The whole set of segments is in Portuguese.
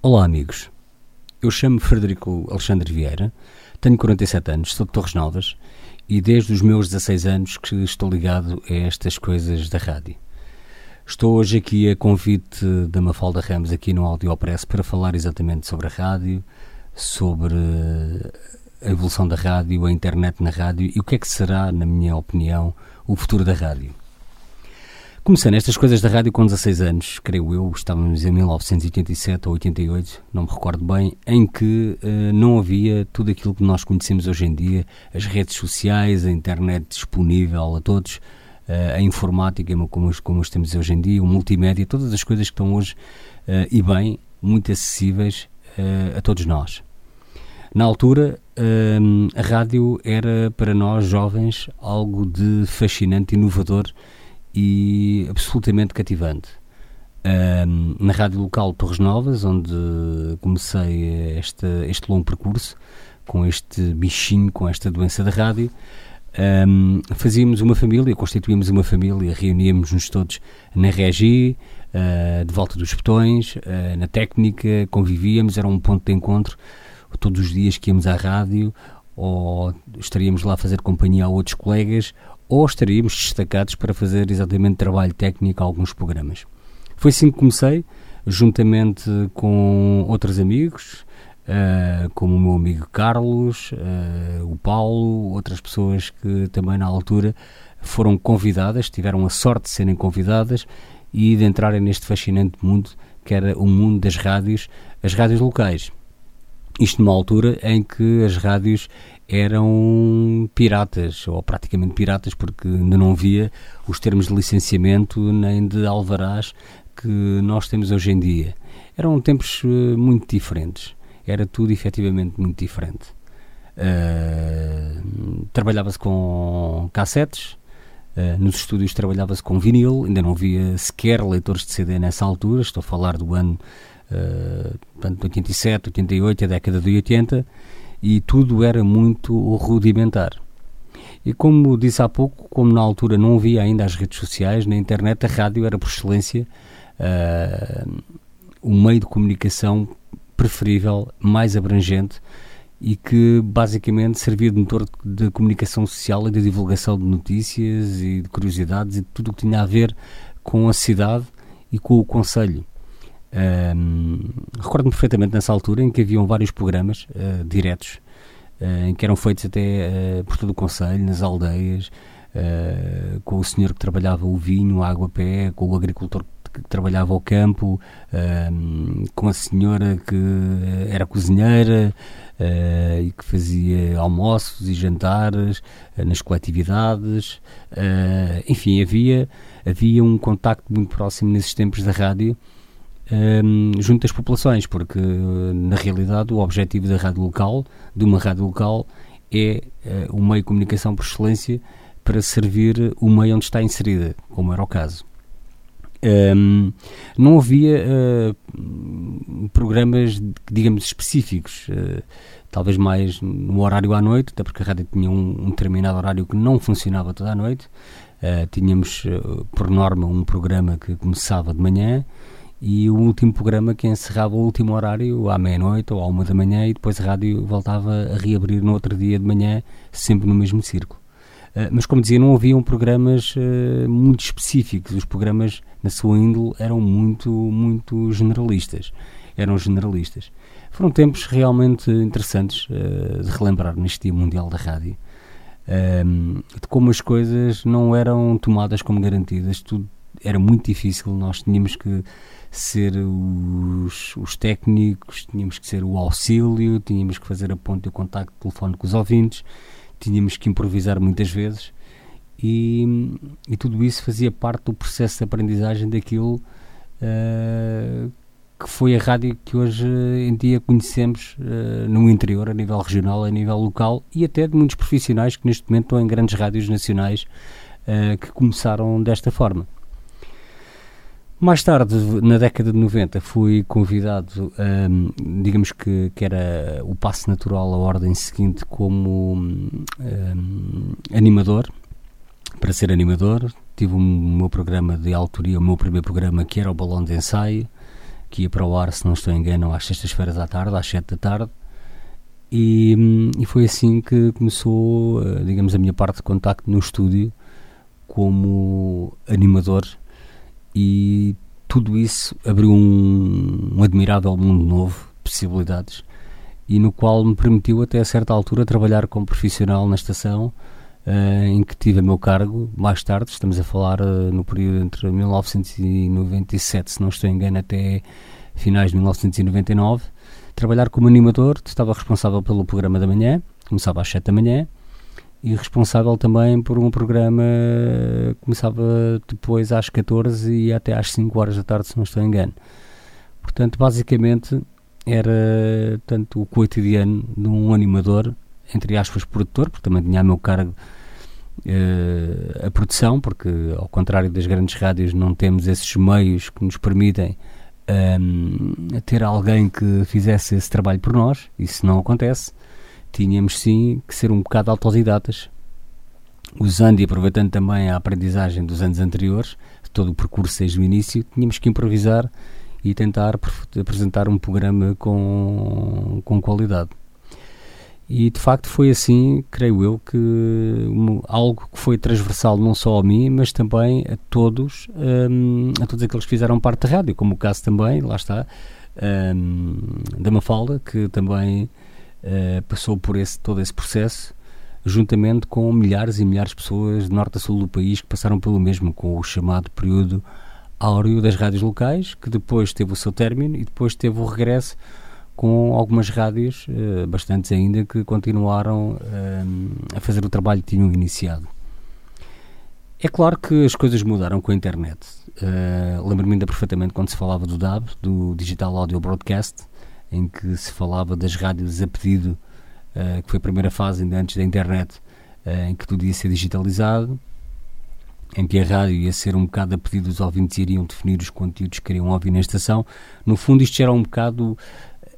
Olá, amigos. Eu chamo-me Frederico Alexandre Vieira, tenho 47 anos, sou de Torres Novas e desde os meus 16 anos que estou ligado a estas coisas da rádio. Estou hoje aqui a convite da Mafalda Ramos aqui no Audiopress para falar exatamente sobre a rádio, sobre a evolução da rádio, a internet na rádio e o que é que será, na minha opinião, o futuro da rádio. Comecei nestas coisas da rádio com 16 anos, creio eu, estávamos em 1987 ou 88, não me recordo bem, em que uh, não havia tudo aquilo que nós conhecemos hoje em dia, as redes sociais, a internet disponível a todos, uh, a informática como, como os temos hoje em dia, o multimédia, todas as coisas que estão hoje, uh, e bem, muito acessíveis a todos nós. Na altura, a rádio era para nós jovens algo de fascinante, inovador e absolutamente cativante. Um, na rádio local Torres Novas, onde comecei este, longo percurso com este bichinho, com esta doença da rádio, um, fazíamos uma família, constituímos uma família, reuníamos-nos todos na regi, uh, de volta dos botões, uh, na técnica, convivíamos, era um ponto de encontro todos os dias que íamos à rádio, ou estaríamos lá a fazer companhia a outros colegas, ou estaríamos destacados para fazer exatamente trabalho técnico a alguns programas. Foi assim que comecei, juntamente com outros amigos, uh, como o meu amigo Carlos, uh, o Paulo, outras pessoas que também na altura foram convidadas, tiveram a sorte de serem convidadas e de entrarem neste fascinante mundo que era o mundo das rádios, as rádios locais. Isto numa altura em que as rádios eram piratas, ou praticamente piratas, porque ainda não havia os termos de licenciamento nem de alvarás que nós temos hoje em dia. Eram tempos eh, muito diferentes. Era tudo efetivamente muito diferente. Uh, trabalhava-se com cassetes, uh, nos estúdios trabalhava-se com vinil, ainda não havia sequer leitores de CD nessa altura, estou a falar do ano uh, 87, 88, a década de 80 e tudo era muito rudimentar. E como disse há pouco, como na altura não havia ainda as redes sociais, na internet, a rádio era por excelência uh, o meio de comunicação preferível, mais abrangente e que basicamente servia de motor de comunicação social e de divulgação de notícias e de curiosidades e de tudo o que tinha a ver com a cidade e com o Conselho. Um, Recordo-me perfeitamente nessa altura em que haviam vários programas uh, diretos uh, em que eram feitos até uh, por todo o Conselho, nas aldeias, com o senhor que trabalhava o vinho, a água a pé, com o agricultor que trabalhava o campo, com a senhora que era cozinheira e que fazia almoços e jantares nas coletividades. enfim, havia, havia um contacto muito próximo nesses tempos da rádio um, junto às populações, porque na realidade o objetivo da rádio local, de uma rádio local, é uh, o meio de comunicação por excelência para servir o meio onde está inserida, como era o caso. Um, não havia uh, programas, digamos, específicos, uh, talvez mais no horário à noite, até porque a rádio tinha um, um determinado horário que não funcionava toda a noite. Uh, tínhamos, por norma, um programa que começava de manhã e o último programa que encerrava o último horário à meia-noite ou à uma da manhã e depois a rádio voltava a reabrir no outro dia de manhã, sempre no mesmo círculo. Uh, mas, como dizia, não haviam programas uh, muito específicos. Os programas, na sua índole, eram muito, muito generalistas. Eram generalistas. Foram tempos realmente interessantes uh, de relembrar neste Dia Mundial da Rádio. de como as coisas não eram tomadas como garantidas. Tudo era muito difícil. Nós tínhamos que ser os, os, técnicos, tínhamos que ser o auxílio, tínhamos que fazer a ponte de contacto telefónico com os ouvintes, tínhamos que improvisar muitas vezes e, e tudo isso fazia parte do processo de aprendizagem daquilo uh, que foi a rádio que hoje em dia conhecemos uh, no interior, a nível regional, a nível local e até de muitos profissionais que neste momento estão em grandes rádios nacionais uh, que começaram desta forma. Mais tarde, na década de 90, fui convidado, um, digamos que, que era o passo natural, a ordem seguinte, como um, animador, para ser animador. Tive o meu programa de autoria, o meu primeiro programa, que era o Balão de Ensaio, que ia para o ar, se não estou engano, às sextas-feiras à tarde, às sete da tarde. E, e, foi assim que começou, eh, digamos, a minha parte de contacto no estúdio como animador e tudo isso abriu um, um admirável mundo novo, possibilidades, e no qual me permitiu até a certa altura trabalhar como profissional na estação, uh, em que tive a meu cargo, mais tarde, estamos a falar uh, no período entre 1997, se não estou engano, até finais de 1999, trabalhar como animador, estava responsável pelo programa da manhã, começava às 7 da manhã, e responsável também por um programa que começava depois às 14 e até às 5 horas da tarde, se não estou em engano. Portanto, basicamente era tanto o cotidiano de um animador, entre aspas, produtor, porque também tinha a meu cargo uh, a produção, porque ao contrário das grandes rádios não temos esses meios que nos permitem um, ter alguém que fizesse esse trabalho por nós, isso não acontece. Tínhamos sim que ser um bocado autodidatas, usando e aproveitando também a aprendizagem dos anos anteriores, todo o percurso desde o início, tínhamos que improvisar e tentar apresentar um programa com, com qualidade. E de facto foi assim, creio eu, que um, algo que foi transversal não só a mim, mas também a todos, um, a todos aqueles que fizeram parte da rádio, como o caso também, lá está, um, da Mafalda, que também uh, passou por esse, todo esse processo, juntamente com milhares e milhares de pessoas de norte a sul do país que passaram pelo mesmo, com o chamado período áureo das rádios locais, que depois teve o seu término e depois teve o regresso com algumas rádios, uh, bastantes ainda, que continuaram uh, a fazer o trabalho que tinham iniciado. É claro que as coisas mudaram com a internet. Lembro-me ainda perfeitamente quando se falava do DAB, do Digital Audio Broadcast, em que se falava das rádios a pedido, uh, que foi a primeira fase ainda antes da internet, em que tudo ia ser digitalizado, em que a rádio ia ser um bocado a pedido dos ouvintes iriam definir os conteúdos que queriam ouvir na estação. No fundo, isto era um bocado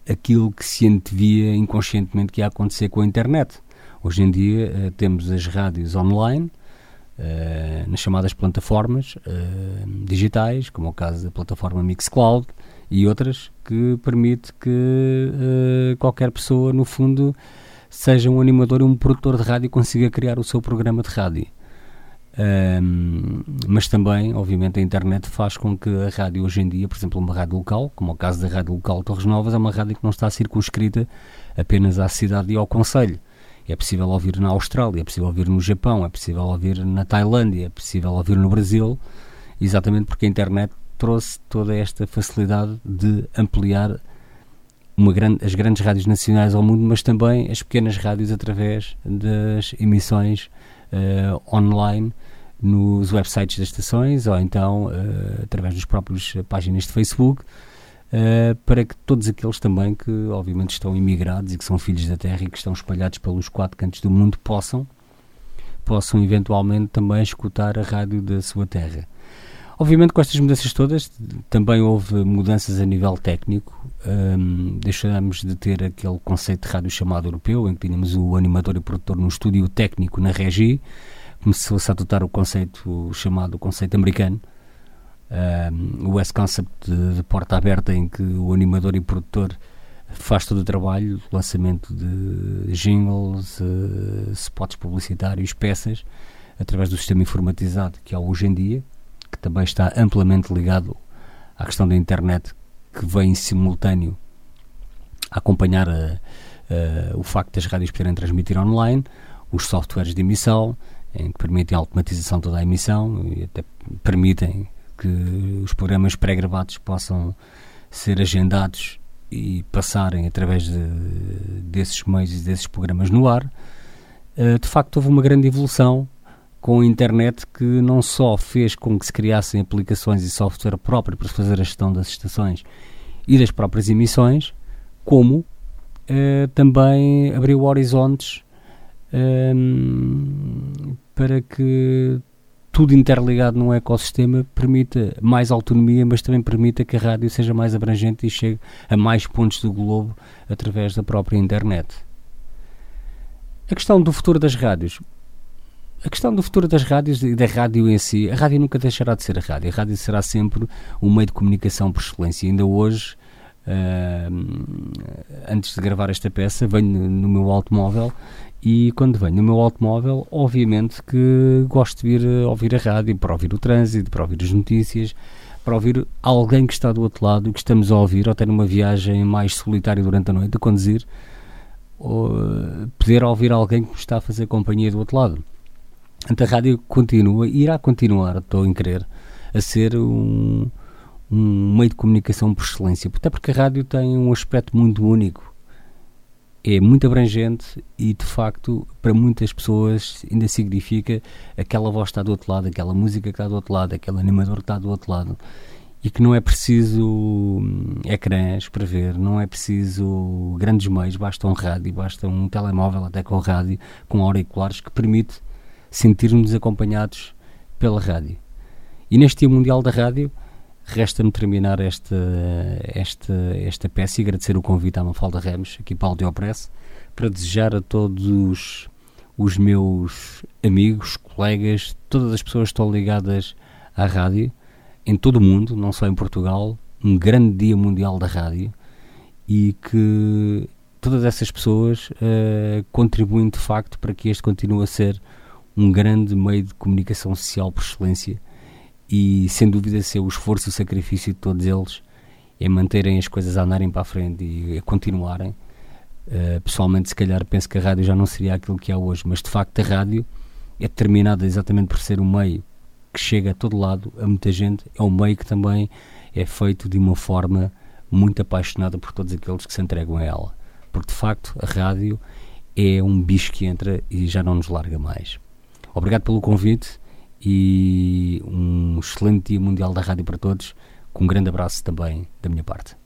aquilo que se antevia inconscientemente que ia acontecer com a internet. Hoje em dia uh, temos as rádios online, uh, nas chamadas plataformas uh, digitais, como é o caso da plataforma Mixcloud e outras, que permite que qualquer pessoa, no fundo, seja um animador ou um produtor de rádio e consiga criar o seu programa de rádio. Um, mas também, obviamente, a internet faz com que a rádio hoje em dia, por exemplo, uma rádio local, como é o caso da rádio local Torres Novas, é uma rádio que não está circunscrita apenas à cidade e ao conselho. É possível ouvir na Austrália, é possível ouvir no Japão, é possível ouvir na Tailândia, é possível ouvir no Brasil, exatamente porque a internet trouxe toda esta facilidade de ampliar grande, as grandes rádios nacionais ao mundo, mas também as pequenas rádios através das emissões uh, online nos websites das estações ou então uh, através das próprias páginas de Facebook, uh, para que todos aqueles também que obviamente estão imigrados e que são filhos da terra e que estão espalhados pelos quatro cantos do mundo possam possam eventualmente também escutar a rádio da sua terra. Obviamente, com estas mudanças todas, também houve mudanças a nível técnico. Um, deixamos de ter aquele conceito de rádio chamado europeu, em que tínhamos o animador e produtor no estúdio técnico na regi. Começou-se a adotar o conceito chamado conceito americano, um, o West Concept de, de, porta aberta, em que o animador e produtor faz todo o trabalho, lançamento de jingles, uh, spots publicitários, peças, através do sistema informatizado que há hoje em dia que também está amplamente ligado à questão da internet, que vem em simultâneo a acompanhar a, a, o facto das rádios poderem transmitir online, os softwares de emissão, em que permitem a automatização toda a emissão e até permitem que os programas pré-gravados possam ser agendados e passarem através de, desses meios e desses programas no ar. Eh, de facto, houve uma grande evolução com a internet que não só fez com que se criassem aplicações e software próprio para fazer a gestão das estações e das próprias emissões, como eh, também abriu horizontes eh, para que tudo interligado num ecossistema permita mais autonomia, mas também permita que a rádio seja mais abrangente e chegue a mais pontos do globo através da própria internet. A questão do futuro das rádios a questão do futuro das rádios e da rádio em si, a rádio nunca deixará de ser a rádio. A rádio será sempre um meio de comunicação por excelência. Ainda hoje, uh, antes de gravar esta peça, venho no meu automóvel e quando venho no meu automóvel, obviamente que gosto de vir a ouvir a rádio para ouvir o trânsito, para ouvir as notícias, para ouvir alguém que está do outro lado, que estamos a ouvir, ou até numa viagem mais solitária durante a noite, a conduzir, ou, poder ouvir alguém que me está a fazer companhia do outro lado. Então a rádio continua, irá continuar, estou em crer, a ser um, um meio de comunicação por excelência, até porque a rádio tem um aspecto muito único. É muito abrangente e, de facto, para muitas pessoas ainda significa aquela voz que está do outro lado, aquela música que está do outro lado, aquele animador que está do outro lado. E que não é preciso hum, ecrãs para ver, não é preciso grandes meios, basta um rádio, basta um telemóvel até com rádio, com auriculares, que permite sentirmos acompanhados pela rádio. E neste Dia Mundial da Rádio, resta-me terminar esta, esta, esta peça e agradecer o convite à Mafalda Ramos, aqui para o Audiopress, para desejar a todos os meus amigos, colegas, todas as pessoas que estão ligadas à rádio, em todo o mundo, não só em Portugal, um grande Dia Mundial da Rádio e que todas essas pessoas uh, contribuem de facto para que este continue a ser um grande meio de comunicação social por excelência e sem dúvida ser o esforço e o sacrifício de todos eles em manterem as coisas a andarem para a frente e a continuarem. Uh, pessoalmente, se calhar, penso que a rádio já não seria aquilo que é hoje, mas de facto a rádio é determinada exatamente por ser um meio que chega a todo lado, a muita gente, é um meio que também é feito de uma forma muito apaixonada por todos aqueles que se entregam a ela. Porque de facto a rádio é um bicho que entra e já não nos larga mais. Obrigado pelo convite e um excelente Dia Mundial da Rádio para todos, com um grande abraço também da minha parte.